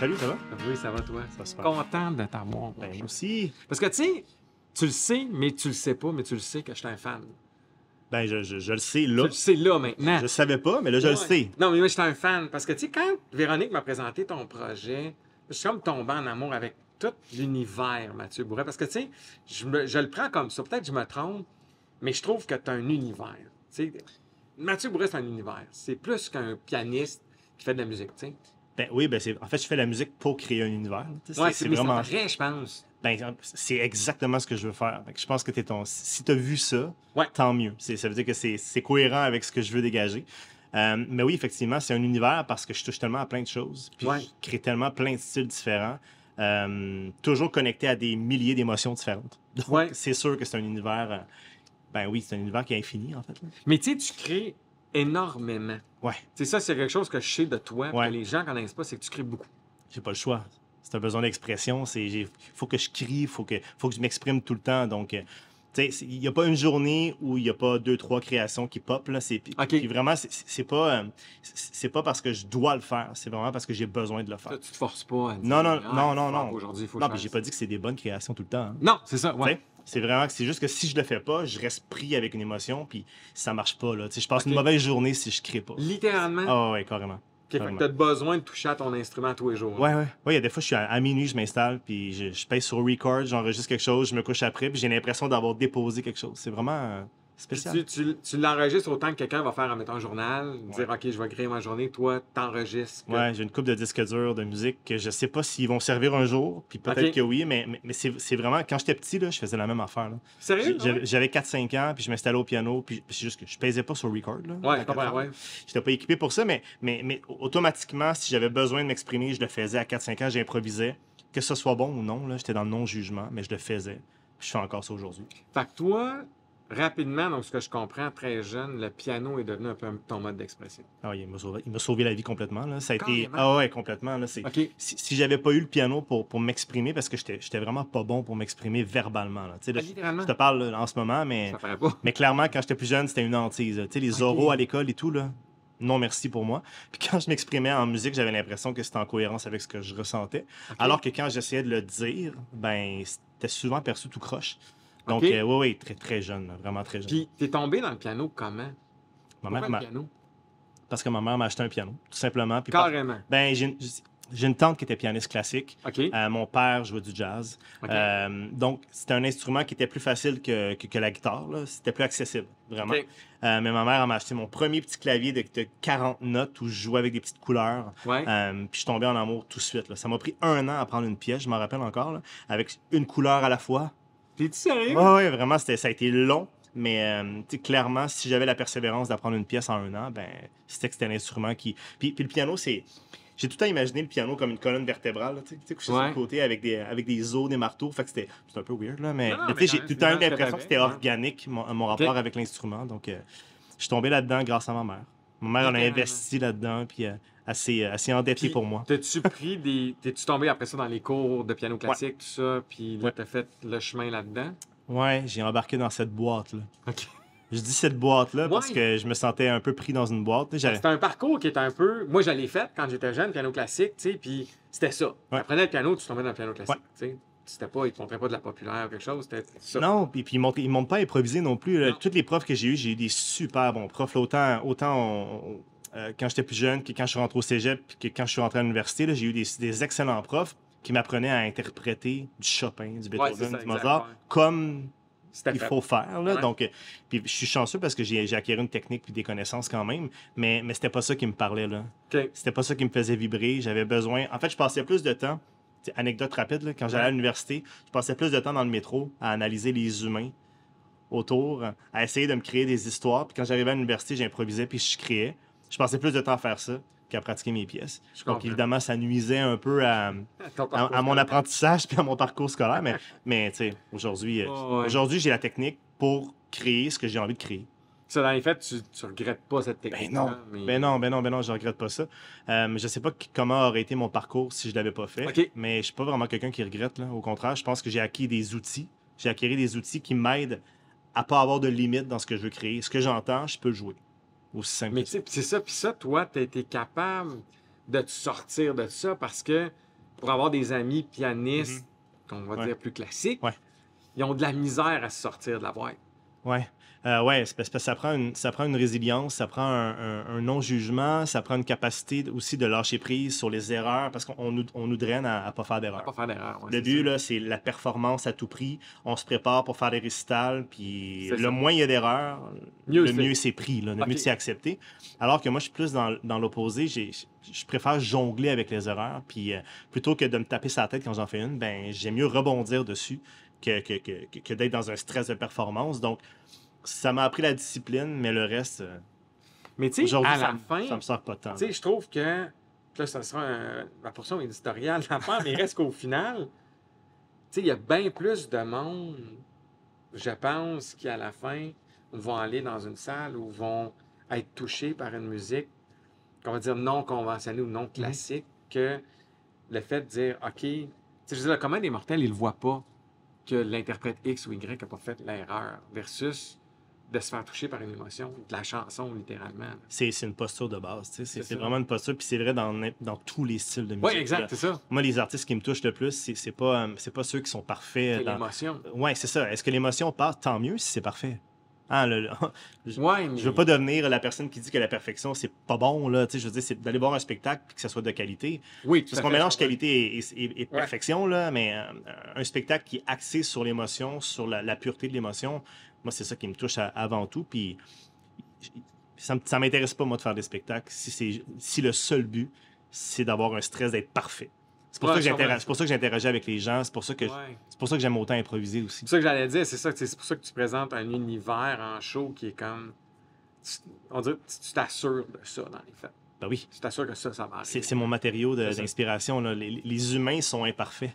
Salut ça va? Oui, ça va toi? Ça va. Content de t'avoir. Ben, moi aussi. Parce que tu sais, tu le sais, mais tu le sais pas, mais tu le sais que je suis un fan. Ben, je, je, je le sais là. le sais là maintenant. Je le savais pas, mais là, je le sais. Non, mais moi, j'étais un fan. Parce que, tu sais, quand Véronique m'a présenté ton projet, je suis comme tombé en amour avec tout l'univers, Mathieu Bourret. Parce que, tu sais, je, je le prends comme ça. Peut-être que je me trompe, mais je trouve que tu as un univers. Tu sais, Mathieu Bourret, c'est un univers. C'est plus qu'un pianiste qui fait de la musique, tu sais. Ben oui, ben c'est. En fait, je fais la musique pour créer un univers. Tu sais, Ouais, c'est vraiment. vrai, je pense. Ben, c'est exactement ce que je veux faire. Je pense que t'es ton. Si t'as vu ça, Ouais. tant mieux. C'est- Ça veut dire que c'est c'est cohérent avec ce que je veux dégager. Euh, mais oui, effectivement, c'est un univers parce que je touche tellement à plein de choses. Puis Ouais. je crée tellement plein de styles différents. euh, toujours connecté à des milliers d'émotions différentes. Donc, Ouais. c'est sûr que c'est un univers. euh, ben oui, c'est un univers qui est infini, en fait. là. Mais tu sais, tu crées énormément. Ouais. C'est ça, c'est quelque chose que je sais de toi, Ouais. que les gens connaissent pas, c'est que tu crées beaucoup. j'ai pas le choix. C'est un besoin d'expression. C'est, il faut que je crie, il faut que, faut que je m'exprime tout le temps. Donc, euh, tu sais, c'est- il n'y a pas une journée où il n'y a pas deux, trois créations qui pop. Là. C'est, vraiment, c'est, pas, euh, c'est pas parce que je dois le faire. C'est vraiment parce que j'ai besoin de le faire. Toi, tu te forces pas à dire, Non, non, Ah, non, non, fuck, non. Aujourd'hui, il faut Non, je puis j'ai pas dit que c'est des bonnes créations tout le temps. hein. Non, c'est ça, ouais. C'est vraiment que c'est juste que si je le fais pas, je reste pris avec une émotion, puis ça marche pas. Là. Je passe une mauvaise journée si je crée pas. Littéralement. Ah ouais, carrément. OK, fait que t'as besoin de toucher à ton instrument tous les jours. Ouais, ouais. Ouais, il y a des fois, je suis à, à minuit, je m'installe, puis je, je paye sur record, j'enregistre quelque chose, je me couche après, puis j'ai l'impression d'avoir déposé quelque chose. C'est vraiment euh, spécial. tu, tu, tu l'enregistres autant que quelqu'un va faire, mettons, un journal, dire, OK, je vais créer ma journée, toi, t'enregistres. que- Ouais, j'ai une coupe de disques durs de musique que je sais pas s'ils vont servir un jour, puis peut-être que oui, mais, mais, mais c'est vraiment, quand j'étais petit, là, je faisais la même affaire. là. Sérieux? Ouais? J'avais 4-5 ans, puis je m'installais au piano, puis c'est juste que je pesais pas sur record. Là, Ouais, comprends, ouais. J'étais pas équipé pour ça, mais, mais, mais automatiquement, si j'avais besoin de m'exprimer, je le faisais à 4-5 ans, j'improvisais. Que ce soit bon ou non, j'étais dans le non-jugement, mais je le faisais. Puis je fais encore ça aujourd'hui. Fait que toi, rapidement, donc ce que je comprends, très jeune, le piano est devenu un peu ton mode d'expression. Ah oui, il m'a sauvé, sauvé la vie complètement. Là. Ça a été. Ah ouais, complètement. Là. C'est... OK. Si, si j'avais pas eu le piano pour, pour m'exprimer, parce que j'étais, vraiment pas bon pour m'exprimer verbalement. Là. Là, Ah, je te parle en ce moment, mais, mais clairement, quand j'étais plus jeune, c'était une hantise. sais, les oraux à l'école et tout, là, non merci pour moi. Puis quand je m'exprimais en musique, j'avais l'impression que c'était en cohérence avec ce que je ressentais. Alors que quand j'essayais de le dire, ben c'était souvent perçu tout croche. Donc, euh, oui, oui, très, très jeune, vraiment très jeune. Puis, t'es tombé dans le piano comment? ma Pourquoi mère le m'a- piano? Parce que ma mère m'a acheté un piano, tout simplement. Puis par- Carrément. Ben, j'ai une, j'ai une tante qui était pianiste classique. OK. Euh, mon père jouait du jazz. Euh, donc, c'était un instrument qui était plus facile que, que, que la guitare. là. C'était plus accessible, vraiment. Euh, mais ma mère m'a acheté mon premier petit clavier de, de 40 notes où je jouais avec des petites couleurs. Ouais. Puis je suis tombé en amour tout de suite. là. Ça m'a pris un an à prendre une pièce, je m'en rappelle encore, là, avec une couleur à la fois. T'es-tu sérieux? Ouais, ouais, vraiment, ça a été long. Mais euh, clairement, si j'avais la persévérance d'apprendre une pièce en un an, ben, c'était que c'était un instrument qui. Puis, puis le piano, c'est. J'ai tout le temps imaginé le piano comme une colonne vertébrale, tu sais, couché sur Ouais. le côté avec des, avec des os, des marteaux. Fait que c'était c'est un peu weird, là, mais, j'ai tout le temps eu l'impression que c'était organique, mon, mon rapport avec l'instrument. Donc, euh, je suis tombé là-dedans grâce à ma mère. Ma mère, elle a investi là-dedans, puis euh, s'est elle s'est endettée Puis, pour moi. T'as-tu pris des. T'es-tu tombé après ça dans les cours de piano classique, tout ça, puis là, Ouais. t'as fait le chemin là-dedans? Ouais, j'ai embarqué dans cette boîte-là. OK. Je dis cette boîte-là parce que je me sentais un peu pris dans une boîte. C'était un parcours qui était un peu. Moi, je l'ai fait quand j'étais jeune, piano classique, tu sais, puis c'était ça. Tu apprenais le piano, tu tombais dans le piano classique, tu sais. C'était pas, ils te montraient pas de la populaire ou quelque chose, c'était ça. Non, puis, puis ils m'ont, ils m'ont pas improvisé non plus. là. Non. Toutes les profs que j'ai eu, j'ai eu des super bons profs. là. Autant, autant on- euh, quand j'étais plus jeune que quand je suis rentré au cégep, puis que quand je suis rentré à l'université, j'ai eu des, des excellents profs qui m'apprenaient à interpréter du Chopin, du Beethoven, ça, du Mozart, comme il fait. faut faire. Là. Ouais. Donc, euh, puis je suis chanceux parce que j'ai, acquis une technique puis des connaissances quand même, mais, mais c'était pas ça qui me parlait. là. OK. C'était pas ça qui me faisait vibrer. J'avais besoin. En fait, je passais plus de temps. Anecdote rapide, là, quand j'allais à l'université, je passais plus de temps dans le métro à analyser les humains autour, à essayer de me créer des histoires. Puis quand j'arrivais à l'université, j'improvisais puis je créais. Je passais plus de temps à faire ça qu'à pratiquer mes pièces. Donc évidemment, ça nuisait un peu à, mon apprentissage puis à mon parcours scolaire. Mais, mais tu sais, aujourd'hui, euh, Ouais, aujourd'hui, j'ai la technique pour créer ce que j'ai envie de créer. Ça, dans les faits, tu, tu regrettes pas cette technique. Ben non, mais... ben non, ben non, ben non, je regrette pas ça. Euh, je sais pas comment aurait été mon parcours si je l'avais pas fait, mais je suis pas vraiment quelqu'un qui regrette. Là. Au contraire, je pense que j'ai acquis des outils. J'ai acquis des outils qui m'aident à pas avoir de limites dans ce que je veux créer. Ce que j'entends, je peux le jouer. Aussi simple Mais tu c'est ça, puis ça, toi, t'as été capable de te sortir de ça parce que pour avoir des amis pianistes, qu'on va Ouais. dire plus classiques, Ouais. ils ont de la misère à se sortir de la boîte. Ouais. Euh, c'est parce que ça prend, une, ça prend une résilience, ça prend un, un- un non-jugement, ça prend une capacité aussi de lâcher prise sur les erreurs parce qu'on nous, on nous draine à ne pas faire pas d'erreur. ouais, Le but, ça. là, c'est la performance à tout prix. On se prépare pour faire des récitals, puis le ça. moins il y a d'erreurs, le mieux c'est pris, là, le mieux c'est accepté. Alors que moi, je suis plus dans, dans l'opposé. Je préfère jongler avec les erreurs, puis euh, plutôt que de me taper sa tête quand j'en fais une, ben j'aime mieux rebondir dessus que, que, que, que- que d'être dans un stress de performance. Donc, ça m'a appris la discipline, mais le reste, euh, Mais tu sais, à ça, la me- fin, ça me sort pas temps. Tu sais, je trouve que. Là, ça sera un- la portion éditoriale de l'affaire, mais il reste qu'au final, tu sais, il y a bien plus de monde, je pense, qui à la fin vont aller dans une salle ou vont être touchés par une musique, qu'on va dire non conventionnelle ou non classique, que le fait de dire, OK, tu sais, je veux dire, le commun des mortels, il ne voit pas que l'interprète X ou Y n'a pas fait l'erreur, versus de se faire toucher par une émotion, de la chanson, littéralement. C'est une posture de base. tu sais. C'est vraiment une posture, puis c'est vrai dans, dans tous les styles de musique. Oui, exact, c'est ça. Moi, les artistes qui me touchent le plus, c'est pas, euh, pas ceux qui sont parfaits. C'est dans- l'émotion. Ouais, c'est ça. Est-ce que l'émotion passe? Tant mieux si c'est parfait? Hein, le- le- je, Ouais, mais... je veux pas devenir la personne qui dit que la perfection, c'est pas bon. Là. Tu sais, Je veux dire, c'est d'aller voir un spectacle et que ça soit de qualité. Oui, Parce qu'on mélange qualité et, et- et- et perfection, là, mais euh, un spectacle qui est axé sur l'émotion, sur la, la pureté de l'émotion, moi, c'est ça qui me touche à- avant tout. Puis ça, ça m'intéresse pas, moi, de faire des spectacles si, si le seul but, c'est d'avoir un stress d'être parfait. C'est pour, Ouais, pour ça que j'interagis avec les gens. C'est pour ça que Ouais. c'est pour ça que j'aime autant improviser aussi. C'est ça que j'allais dire, c'est ça, c'est pour ça que tu présentes un univers en show qui est comme. tu- On dirait que tu t'assures de ça dans les faits. Ben oui. Tu t'assures que ça, ça va C'est mon matériau d'inspiration. Les, les humains sont imparfaits.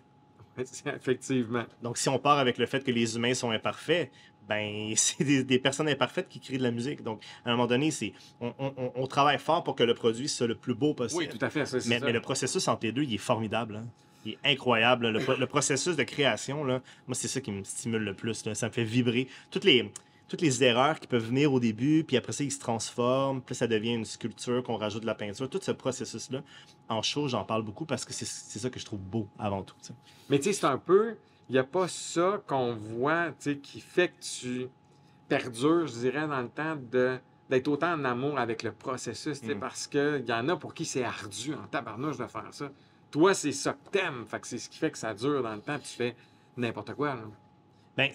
Effectivement. Donc, si on part avec le fait que les humains sont imparfaits, ben, c'est des, des personnes imparfaites qui créent de la musique. Donc, à un moment donné, c'est on, on- on- on travaille fort pour que le produit soit le plus beau possible. Oui, tout à fait. ça, mais, ça. mais le processus entre les deux, il est formidable. hein. Il est incroyable. Le, pro- le processus de création, là, moi, c'est ça qui me stimule le plus. là. Ça me fait vibrer. Toutes les, toutes les erreurs qui peuvent venir au début, puis après ça, ils se transforment, puis ça devient une sculpture, qu'on rajoute de la peinture. Tout ce processus-là, en show, j'en parle beaucoup parce que c'est ça que je trouve beau avant tout. Mais tu sais, c'est un peu. Il n'y a pas ça qu'on voit, tu sais, qui fait que tu perdures, je dirais, dans le temps de d'être autant en amour avec le processus, tu sais, Mm. parce qu'il y en a pour qui c'est ardu en tabarnouche de faire ça. Toi, c'est ça que t'aimes, fait que c'est ce qui fait que ça dure dans le temps, puis tu fais n'importe quoi. là. Ben,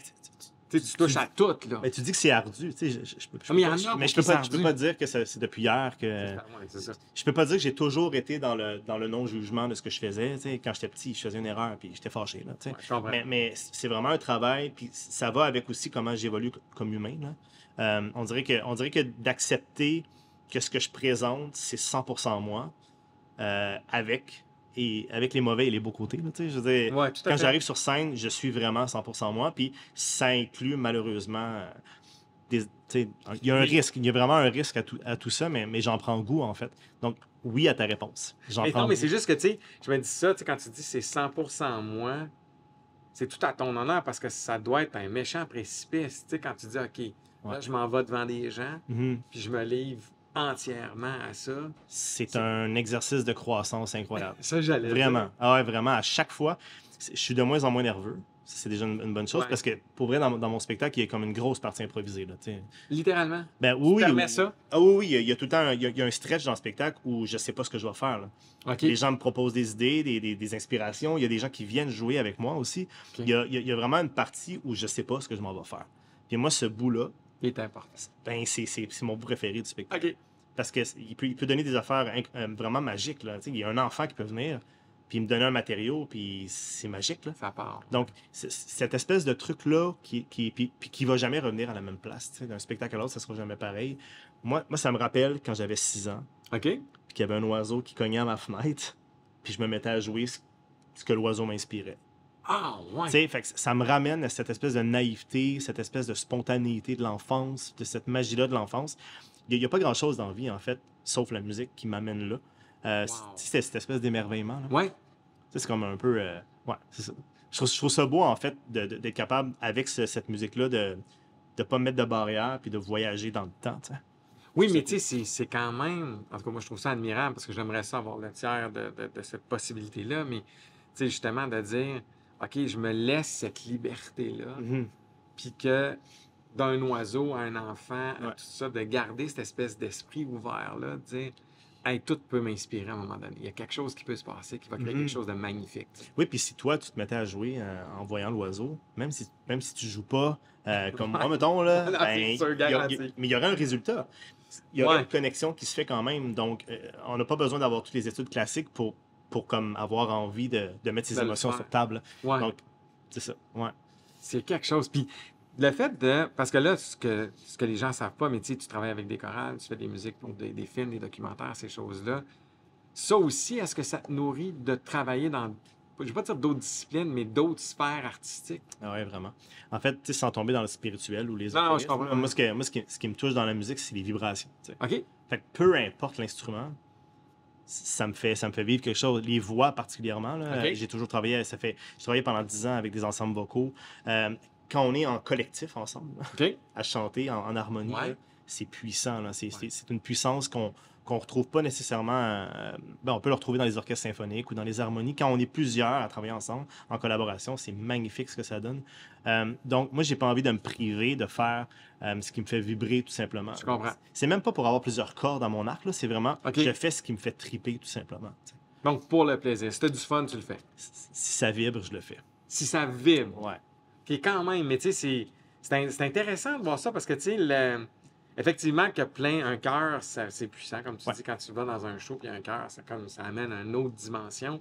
tu- touches à tout, là. Ben, tu dis que c'est ardu, je, je- je peux, je Ah, mais mais je peux pas, peux dire que ça- c'est depuis hier que Ouais, c'est ça. je peux pas dire que j'ai toujours été dans le dans le non jugement de ce que je faisais, tu sais, quand j'étais petit, je faisais une erreur puis j'étais fâché là. Ouais. Mais, mais c'est vraiment un travail, puis ça va avec aussi comment j'évolue comme humain. Là. Euh, on dirait que, on dirait que d'accepter que ce que je présente, c'est 100% moi, euh, avec, et, avec les mauvais et les beaux côtés. Là, tu sais. je veux dire, Ouais, quand j'arrive sur scène, je suis vraiment 100% moi, puis ça inclut malheureusement. des- il y a un Oui. risque, il y a vraiment un risque à tout, à tout ça, mais, mais j'en prends goût en fait. Donc, oui à ta réponse. J'en Mais non, mais goût. c'est juste que, tu sais, je me dis ça, tu sais, quand tu dis c'est 100% moi, c'est tout à ton honneur parce que ça doit être un méchant précipice. Tu sais, quand tu dis, OK, là, je m'en vais devant des gens, Mhm. puis je me livre entièrement à ça. C'est un exercice de croissance incroyable. Ça, j'allais dire. Vraiment. Ah ouais, vraiment. À chaque fois, je suis de moins en moins nerveux. C'est déjà une, une bonne chose Ouais. parce que pour vrai, dans, dans mon spectacle, il y a comme une grosse partie improvisée. Là, tu. Littéralement. ben, oui, oui, permets oui. ça? Ah oui, oui, il y, a, tout le temps un, il y a, il y a un stretch dans le spectacle où je sais pas ce que je vais faire. là. Les gens me proposent des idées, des, des- des inspirations. Il y a des gens qui viennent jouer avec moi aussi. Il, y a, il y a- il y a vraiment une partie où je sais pas ce que je m'en vais faire. Puis moi, ce bout-là, Il est important. ben, c'est mon bout préféré du spectacle. Parce qu'il peut, il peut donner des affaires inc- euh, vraiment magiques. Là. Tu sais, Il y a un enfant qui peut venir, puis il me donner un matériau, puis c'est magique. Là. Ça part. Donc, cette espèce de truc-là qui, qui, puis, puis qui va jamais revenir à la même place. tu sais, D'un spectacle à l'autre, ça sera jamais pareil. Moi, moi, ça me rappelle quand j'avais 6 ans, OK? puis qu'il y avait un oiseau qui cognait à ma fenêtre, puis je me mettais à jouer ce, ce que l'oiseau m'inspirait. Ah, ouais. Fait que ça me ramène à cette espèce de naïveté, cette espèce de spontanéité de l'enfance, de cette magie-là de l'enfance. Il n'y a, pas grand-chose dans la vie, en fait, sauf la musique qui m'amène là. Euh, Wow. c'est- cette espèce d'émerveillement. Ouais. C'est comme un peu. euh, ouais, ça. Je trouve, je trouve ça beau, en fait, d'être capable, avec ce- cette musique-là, de ne pas me mettre de barrière puis de voyager dans le temps. Oui, mais tu sais, c'est- c'est quand même. En tout cas, moi, je trouve ça admirable parce que j'aimerais ça avoir le tiers de, de- de cette possibilité-là. Mais, tu sais, justement, de dire, OK, je me laisse cette liberté-là. Mhm. Puis que d'un oiseau à un enfant, à tout ça, de garder cette espèce d'esprit ouvert-là, de dire, hey, tout peut m'inspirer à un moment donné. Il y a quelque chose qui peut se passer qui va créer Mhm. quelque chose de magnifique. Oui, puis si toi, tu te mettais à jouer euh, en voyant l'oiseau, même si, même si tu joues pas euh, comme moi, mettons, là, Non, ben, sûr, il y a- il mais il y aurait un résultat. Il y aurait Ouais. une connexion qui se fait quand même. Donc, euh, on n'a pas besoin d'avoir toutes les études classiques pour, pour comme, avoir envie de, de mettre ses De émotions sur table. Ouais. Donc, c'est ça. Ouais. C'est quelque chose. Puis le fait de. Parce que là, ce que, ce que les gens ne savent pas, mais tu sais, tu travailles avec des chorales, tu fais des musiques pour des, des films, des documentaires, ces choses-là. Ça aussi, est-ce que ça te nourrit de travailler dans. Je ne vais pas dire d'autres disciplines, mais d'autres sphères artistiques? Ah ouais, vraiment. En fait, sans tomber dans le spirituel ou les Non, non, je comprends. Moi, ce, que- moi, ce, qui, ce qui me touche dans la musique, c'est les vibrations. OK? Fait que peu importe l'instrument, ça me fait ça me fait vivre quelque chose. Les voix particulièrement, j'ai toujours travaillé, ça fait, j'ai travaillé pendant 10 ans avec des ensembles vocaux. Euh, quand on est en collectif ensemble, à chanter en, en harmonie, Ouais. c'est puissant. Ouais. c'est une puissance qu'on qu'on retrouve pas nécessairement. euh, ben, on peut le retrouver dans les orchestres symphoniques ou dans les harmonies. Quand on est plusieurs à travailler ensemble, en collaboration, c'est magnifique ce que ça donne. Euh, donc, moi, j'ai pas envie de me priver de faire euh, ce qui me fait vibrer tout simplement. Je comprends. C'est même pas pour avoir plusieurs cordes dans mon arc, là, c'est vraiment Ok. je fais ce qui me fait triper tout simplement. Donc, pour le plaisir. Si tu as du fun, tu le fais. Si ça vibre, je le fais. Si ça vibre. Ouais. Qui est quand même, mais tu sais, c'est intéressant de voir ça parce que, tu sais, le- effectivement, que plein, un cœur, c'est puissant. Comme tu Ouais. dis, quand tu vas dans un show, puis un cœur, ça, comme, ça amène à une autre dimension.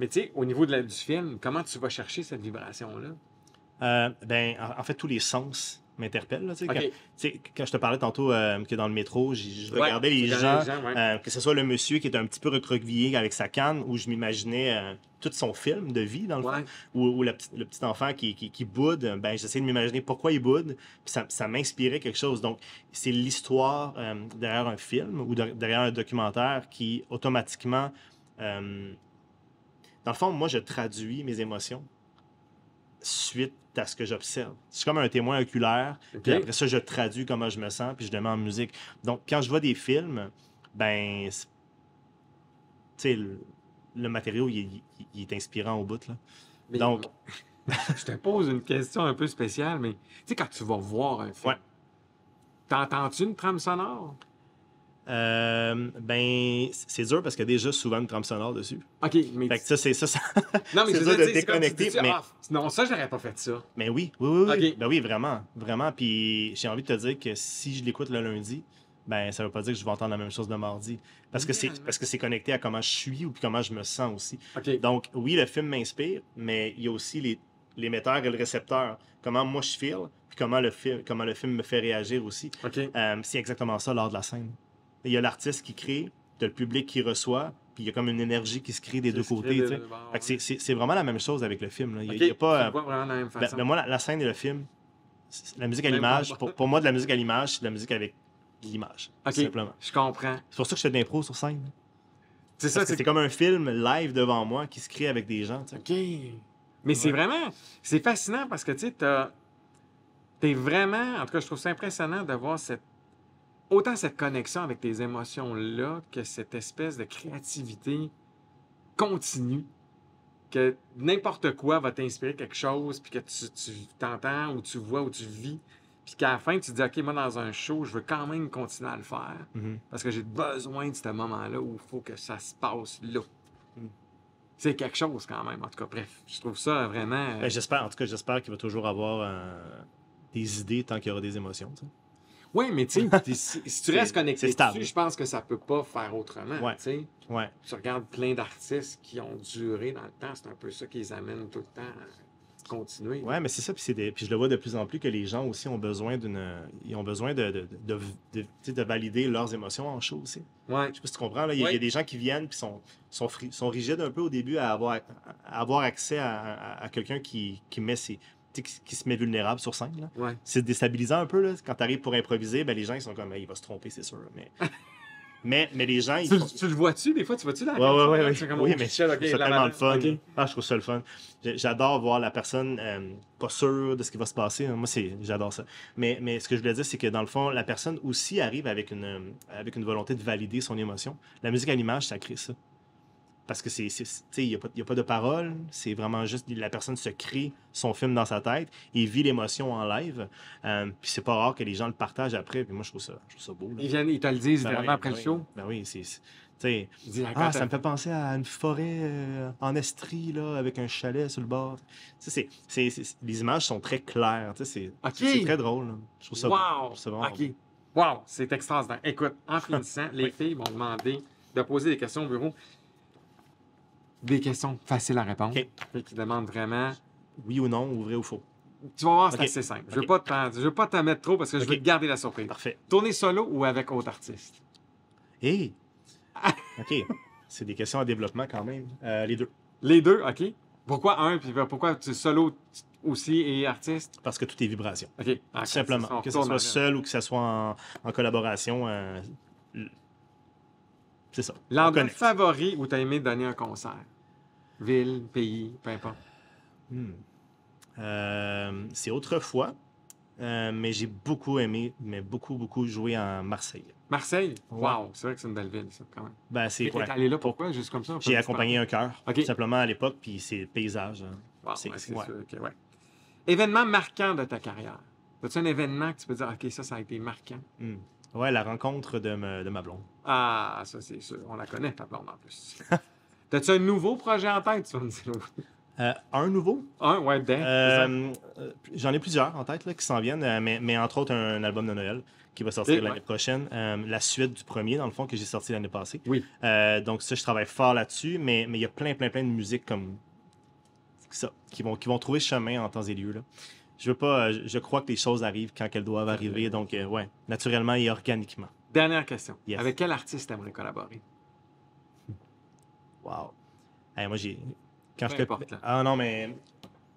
Mais tu sais, au niveau de la- du film, comment tu vas chercher cette vibration-là? Euh, ben, en, en fait, tous les sens m'interpellent. là, tu sais, OK. Quand, quand je te parlais tantôt euh, que dans le métro, je Ouais, regardais les gens, regardais les gens, ouais. euh, que ce soit le monsieur qui est un petit peu recroquevillé avec sa canne, où je m'imaginais euh, tout son film de vie, dans le Ouais. fond, ou, ou le petit enfant qui, qui, qui boude, ben, j'essayais de m'imaginer pourquoi il boude, puis ça, ça m'inspirait quelque chose. Donc, c'est l'histoire euh, derrière un film ou de- derrière un documentaire qui, automatiquement, dans le fond, moi, je traduis mes émotions suite à ce que j'observe. C'est comme un témoin oculaire, puis après ça, je traduis comment je me sens, puis je le mets en musique. Donc, quand je vois des films, ben, tu sais, le, le matériau, il, il- il est inspirant au bout, là. Mais- Donc- je te pose une question un peu spéciale, mais tu sais, quand tu vas voir un film, Ouais. t'entends-tu une trame sonore? Euh, ben, c'est dur parce qu'il y a déjà souvent une trame sonore dessus. OK, mais... Fait que ça, c'est ça, ça- non, mais c'est dur de déconnecter, mais- ah, non, ça, j'aurais pas fait ça. Mais oui, oui, oui, oui. Ok. Ben oui, vraiment, vraiment. Puis j'ai envie de te dire que si je l'écoute le lundi, ben ça veut pas dire que je vais entendre la même chose le mardi. Parce que c'est parce que c'est connecté à comment je suis ou puis comment je me sens aussi. Donc oui, le film m'inspire, mais il y a aussi les l'émetteur et le récepteur. Comment moi je feel, puis comment le film comment le film me fait réagir aussi. Euh, c'est exactement ça lors de la scène. Il y a l'artiste qui crée, t'as le public qui reçoit, puis il y a comme une énergie qui se crée des deux côtés. tu de- c'est- vraiment la même chose avec le film. là. Il y a- y pas, tu euh, vois vraiment la même ben, façon. ben, moi, la, la scène et le film, la musique à l'image, pour, pour moi, de la musique à l'image, c'est de la musique avec l'image. OK, Simplement. je comprends. C'est pour ça que je fais de l'impro sur scène. C'est ça, c'est comme un film live devant moi qui se crée avec des gens. tu. OK. Mais c'est vraiment... C'est fascinant parce que, tu sais. T'es vraiment... En tout cas, je trouve ça impressionnant de voir cette... Autant cette connexion avec tes émotions-là que cette espèce de créativité continue que n'importe quoi va t'inspirer quelque chose, puis que tu, tu t'entends ou tu vois ou tu vis, puis qu'à la fin, tu te dis, OK, moi, dans un show, je veux quand même continuer à le faire, Mhm. parce que j'ai besoin de ce moment-là où il faut que ça se passe là. Mm. C'est quelque chose quand même, en tout cas. Bref, je trouve ça vraiment... euh, Ben, j'espère, en tout cas, j'espère qu'il va toujours avoir euh, des idées tant qu'il y aura des émotions. tu sais. Oui, mais tu sais, si, si tu restes connecté dessus, je pense que ça peut pas faire autrement. Ouais. tu. Ouais. Regardes plein d'artistes qui ont duré dans le temps, c'est un peu ça qui les amène tout le temps à continuer. Ouais, mais c'est ça. Puis, des- puis je le vois de plus en plus que les gens aussi ont besoin d'une. Ils ont besoin de, de, de, de- valider leurs émotions en show aussi. Ouais. Je sais pas si tu comprends. Là. Il, y a, il y a Oui. des gens qui viennent et sont, sont, fri- sont rigides un peu au début à avoir, à avoir accès à, à- à quelqu'un qui, qui, met ses, qui, se met vulnérable sur scène. là. Ouais. C'est déstabilisant un peu. Là. Quand tu arrives pour improviser, ben, les gens ils sont comme Hey, il va se tromper, c'est sûr. Mais Mais, mais les gens, ils Tu, font- tu le vois-tu, des fois, tu vois-tu la Ouais, ouais, ouais, ouais. C'est comme, Oui, oh, mais c'est la tellement le fun. Ah, je trouve ça le fun. J'adore voir la personne euh, pas sûre de ce qui va se passer. Moi, c'est, j'adore ça. Mais, mais ce que je voulais dire, c'est que dans le fond, la personne aussi arrive avec une, euh, avec une volonté de valider son émotion. La musique à l'image, ça crée ça. Parce que c'est, c'est- tu sais, il n'y a, a pas de parole. C'est vraiment juste la personne se crée son film dans sa tête et vit l'émotion en live. Euh, puis c'est pas rare que les gens le partagent après. Puis moi, je trouve ça, je trouve ça beau. là. Ils, viennent, ils te le disent Ben vraiment oui, après ben le oui. show. Ben oui, c'est. ah, ça me fait penser à une forêt euh, en Estrie, là, avec un chalet sur le bord. C'est- c'est- c'est- les images sont très claires. tu sais, C'est Ok. c'est- c'est très drôle. là. Je trouve ça beau. Je Wow! trouve ça. Wow, c'est extraordinaire. Écoute, en finissant, les Oui. filles m'ont demandé de poser des questions au bureau. Des questions faciles à répondre. OK. Et qui demandent vraiment. Oui ou non, ou vrai ou faux. Tu vas voir, c'est assez simple. Je ne veux, pas t'en- mettre trop parce que je veux te garder la surprise. Parfait. Tourner solo ou avec autre artiste? Hé! OK. C'est des questions à développement quand même. Euh, les deux. Les deux, OK. Pourquoi un, puis pourquoi tu es solo aussi et artiste? Parce que tout est vibration. OK. Ah, Tout simplement. on Que ce soit seul ou que ce soit en, en collaboration. euh, c'est ça. L'endroit favori où tu as aimé donner un concert? Ville, pays, peu importe. Hmm. Euh, c'est autrefois, euh, mais j'ai beaucoup aimé, mais beaucoup, beaucoup jouer en Marseille. Marseille? Wow, c'est vrai que c'est une belle ville, ça, quand même. Ben, c'est ouais. allé là pourquoi? Juste comme ça? J'ai accompagné un cœur, tout simplement à l'époque, puis c'est le paysage. hein. Wow, c'est- ouais, c'est ouais. Événement marquant de ta carrière. As-tu un événement que tu peux dire, OK, ça, ça a été marquant? Hmm. Ouais, la rencontre de, me- de ma blonde. Ah, ça, c'est sûr. On la connaît, ta blonde, en plus. T'as-tu un nouveau projet en tête, tu vas me dire? Euh, un nouveau, Un, ouais? Euh, euh, j'en ai plusieurs en tête là, qui s'en viennent, euh, mais, mais entre autres un, album de Noël qui va sortir Et, l'année ouais. prochaine. Euh, la suite du premier, dans le fond, que j'ai sorti l'année passée. Oui. Donc ça, je travaille fort là-dessus, mais mais il y a plein, plein, plein de musiques comme ça, qui vont, qui vont trouver chemin en temps et lieu. Là. Je veux pas, je crois que les choses arrivent quand elles doivent arriver, donc ouais, naturellement et organiquement. Dernière question. Yes. Avec quel artiste t'aimerais collaborer? Wow. Hey, moi, j'ai. Quand j'étais. Ah non, mais.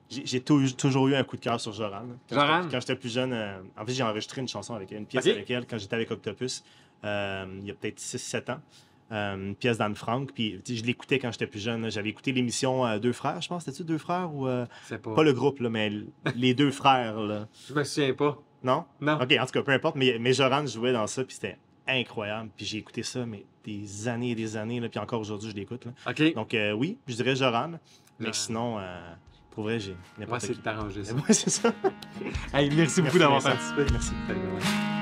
J'ai j'ai tou- toujours eu un coup de cœur sur Joran. Quand Joran? Quand j'étais plus jeune, euh, en fait, j'ai enregistré une chanson avec elle, une pièce avec elle quand j'étais avec Octopus, euh, il y a peut-être 6-7 ans. Euh, une pièce d'Anne Frank, puis je l'écoutais quand j'étais plus jeune. J'avais écouté l'émission euh, Deux Frères, je pense. C'était-tu Deux Frères ou. euh, pas. Pas le groupe, là, mais les deux frères, là. Je me souviens pas. Non? Non. Ok, en tout cas, peu importe, mais, mais Joran jouait dans ça, puis c'était incroyable. Puis j'ai écouté ça, mais des années et des années, là, puis encore aujourd'hui, je l'écoute. là. OK. Donc, euh, oui, je dirais Joran. Mais Joran. sinon, euh, pour vrai, j'ai Moi, n'importe c'est qui. de t'arranger ça. Ouais, c'est ça. Hey, merci beaucoup d'avoir Vincent. participé. Merci. Salut, bye.